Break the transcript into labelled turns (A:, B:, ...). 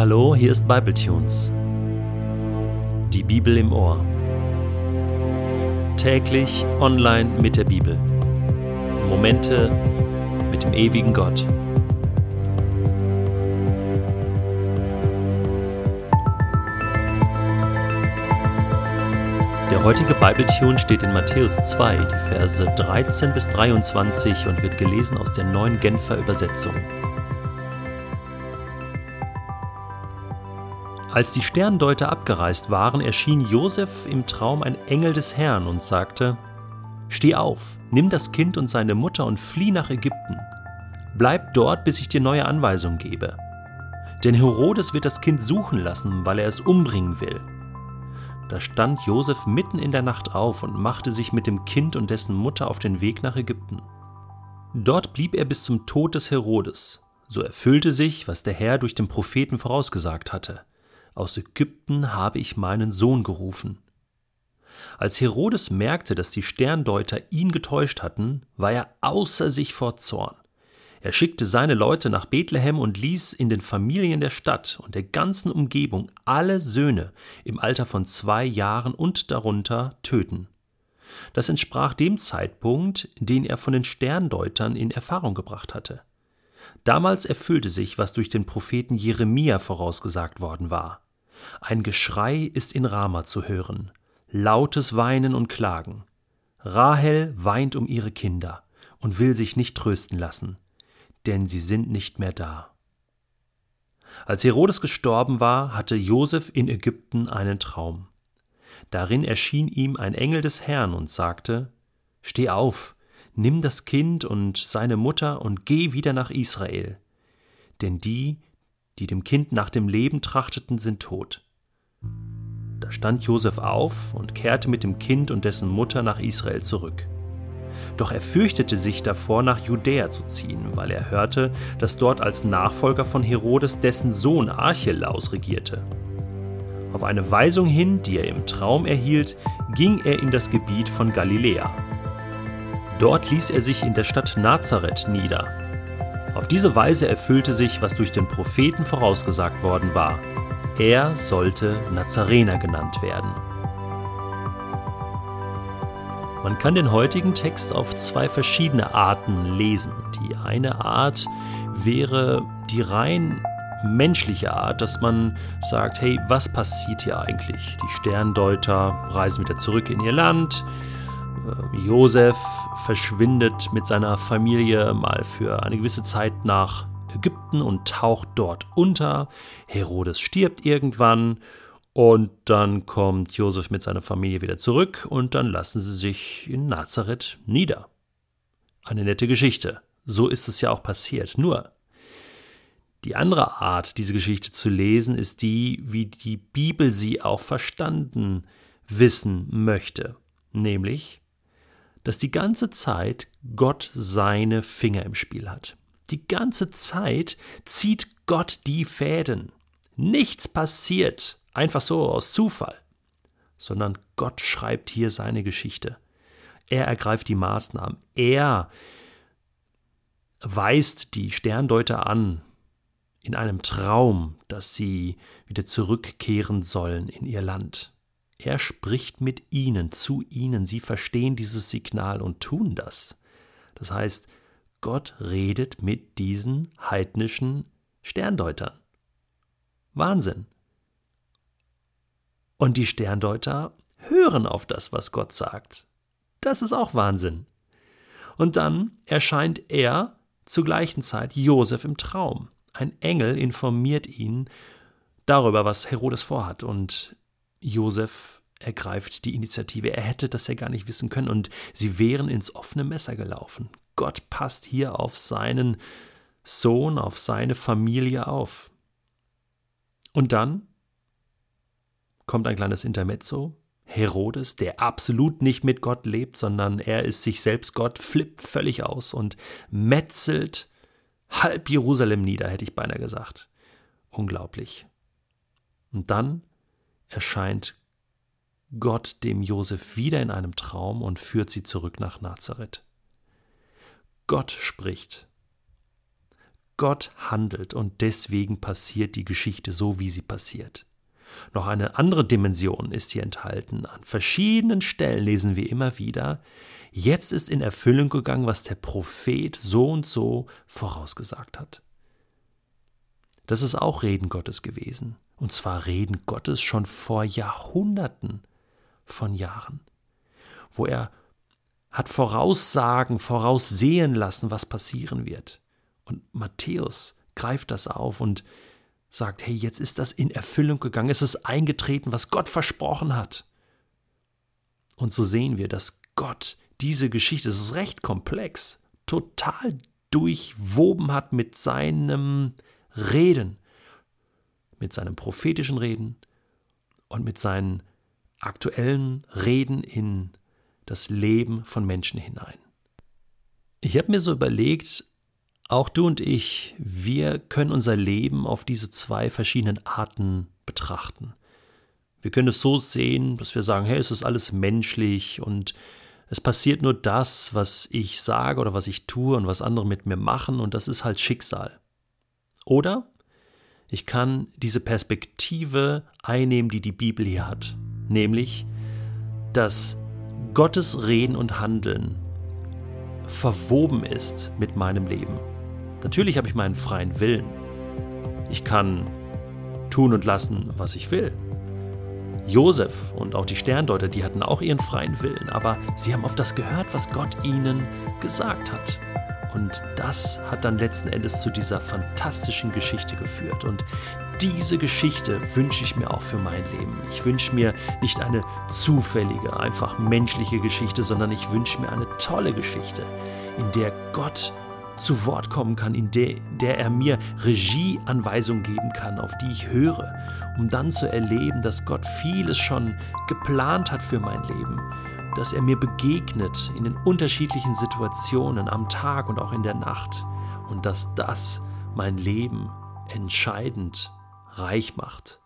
A: Hallo, hier ist Bibletunes. Die Bibel im Ohr. Täglich online mit der Bibel. Momente mit dem ewigen Gott. Der heutige Bibletune steht in Matthäus 2, die Verse 13 bis 23 und wird gelesen aus der neuen Genfer Übersetzung. Als die Sterndeuter abgereist waren, erschien Josef im Traum ein Engel des Herrn und sagte: Steh auf, nimm das Kind und seine Mutter und flieh nach Ägypten. Bleib dort, bis ich dir neue Anweisungen gebe. Denn Herodes wird das Kind suchen lassen, weil er es umbringen will. Da stand Josef mitten in der Nacht auf und machte sich mit dem Kind und dessen Mutter auf den Weg nach Ägypten. Dort blieb er bis zum Tod des Herodes. So erfüllte sich, was der Herr durch den Propheten vorausgesagt hatte. Aus Ägypten habe ich meinen Sohn gerufen. Als Herodes merkte, dass die Sterndeuter ihn getäuscht hatten, war er außer sich vor Zorn. Er schickte seine Leute nach Bethlehem und ließ in den Familien der Stadt und der ganzen Umgebung alle Söhne im Alter von zwei Jahren und darunter töten. Das entsprach dem Zeitpunkt, den er von den Sterndeutern in Erfahrung gebracht hatte. Damals erfüllte sich, was durch den Propheten Jeremia vorausgesagt worden war. Ein Geschrei ist in Rama zu hören, lautes Weinen und Klagen. Rahel weint um ihre Kinder und will sich nicht trösten lassen, denn sie sind nicht mehr da. Als Herodes gestorben war, hatte Josef in Ägypten einen Traum. Darin erschien ihm ein Engel des Herrn und sagte: Steh auf, nimm das Kind und seine Mutter und geh wieder nach Israel. Denn die, die dem Kind nach dem Leben trachteten, sind tot. Da stand Josef auf und kehrte mit dem Kind und dessen Mutter nach Israel zurück. Doch er fürchtete sich davor, nach Judäa zu ziehen, weil er hörte, dass dort als Nachfolger von Herodes dessen Sohn Archelaus regierte. Auf eine Weisung hin, die er im Traum erhielt, ging er in das Gebiet von Galiläa. Dort ließ er sich in der Stadt Nazareth nieder. Auf diese Weise erfüllte sich, was durch den Propheten vorausgesagt worden war. Er sollte Nazarener genannt werden. Man kann den heutigen Text auf zwei verschiedene Arten lesen. Die eine Art wäre die rein menschliche Art, dass man sagt, hey, was passiert hier eigentlich? Die Sterndeuter reisen wieder zurück in ihr Land, Josef verschwindet mit seiner Familie mal für eine gewisse Zeit nach Ägypten und taucht dort unter. Herodes stirbt irgendwann und dann kommt Josef mit seiner Familie wieder zurück und dann lassen sie sich in Nazareth nieder. Eine nette Geschichte. So ist es ja auch passiert. Nur, die andere Art, diese Geschichte zu lesen, ist die, wie die Bibel sie auch verstanden wissen möchte. Nämlich, dass die ganze Zeit Gott seine Finger im Spiel hat. Die ganze Zeit zieht Gott die Fäden. Nichts passiert einfach so aus Zufall, sondern Gott schreibt hier seine Geschichte. Er ergreift die Maßnahmen. Er weist die Sterndeuter an in einem Traum, dass sie wieder zurückkehren sollen in ihr Land. Er spricht mit ihnen, zu ihnen. Sie verstehen dieses Signal und tun das. Das heißt, Gott redet mit diesen heidnischen Sterndeutern. Wahnsinn. Und die Sterndeuter hören auf das, was Gott sagt. Das ist auch Wahnsinn. Und dann erscheint er zur gleichen Zeit Josef im Traum. Ein Engel informiert ihn darüber, was Herodes vorhat. Und Josef ergreift die Initiative. Er hätte das ja gar nicht wissen können und sie wären ins offene Messer gelaufen. Gott passt hier auf seinen Sohn, auf seine Familie auf. Und dann kommt ein kleines Intermezzo. Herodes, der absolut nicht mit Gott lebt, sondern er ist sich selbst Gott, flippt völlig aus und metzelt halb Jerusalem nieder, hätte ich beinahe gesagt. Unglaublich. Und dann erscheint Gott dem Josef wieder in einem Traum und führt sie zurück nach Nazareth. Gott spricht. Gott handelt und deswegen passiert die Geschichte so, wie sie passiert. Noch eine andere Dimension ist hier enthalten. An verschiedenen Stellen lesen wir immer wieder, jetzt ist in Erfüllung gegangen, was der Prophet so und so vorausgesagt hat. Das ist auch Reden Gottes gewesen. Und zwar Reden Gottes schon vor Jahrhunderten von Jahren, wo er hat Voraussagen, voraussehen lassen, was passieren wird. Und Matthäus greift das auf und sagt, hey, jetzt ist das in Erfüllung gegangen, es ist eingetreten, was Gott versprochen hat. Und so sehen wir, dass Gott diese Geschichte, es ist recht komplex, total durchwoben hat mit seinem Reden, mit seinem prophetischen Reden und mit seinen aktuellen Reden in das Leben von Menschen hinein. Ich habe mir so überlegt, auch du und ich, wir können unser Leben auf diese zwei verschiedenen Arten betrachten. Wir können es so sehen, dass wir sagen, hey, es ist alles menschlich und es passiert nur das, was ich sage oder was ich tue und was andere mit mir machen und das ist halt Schicksal. Oder ich kann diese Perspektive einnehmen, die die Bibel hier hat, nämlich, dass Gottes Reden und Handeln verwoben ist mit meinem Leben. Natürlich habe ich meinen freien Willen. Ich kann tun und lassen, was ich will. Josef und auch die Sterndeuter, die hatten auch ihren freien Willen, aber sie haben auf das gehört, was Gott ihnen gesagt hat. Und das hat dann letzten Endes zu dieser fantastischen Geschichte geführt. Und diese Geschichte wünsche ich mir auch für mein Leben. Ich wünsche mir nicht eine zufällige, einfach menschliche Geschichte, sondern ich wünsche mir eine tolle Geschichte, in der Gott zu Wort kommen kann, in der, der er mir Regieanweisungen geben kann, auf die ich höre, um dann zu erleben, dass Gott vieles schon geplant hat für mein Leben, dass er mir begegnet in den unterschiedlichen Situationen am Tag und auch in der Nacht und dass das mein Leben entscheidend reich macht.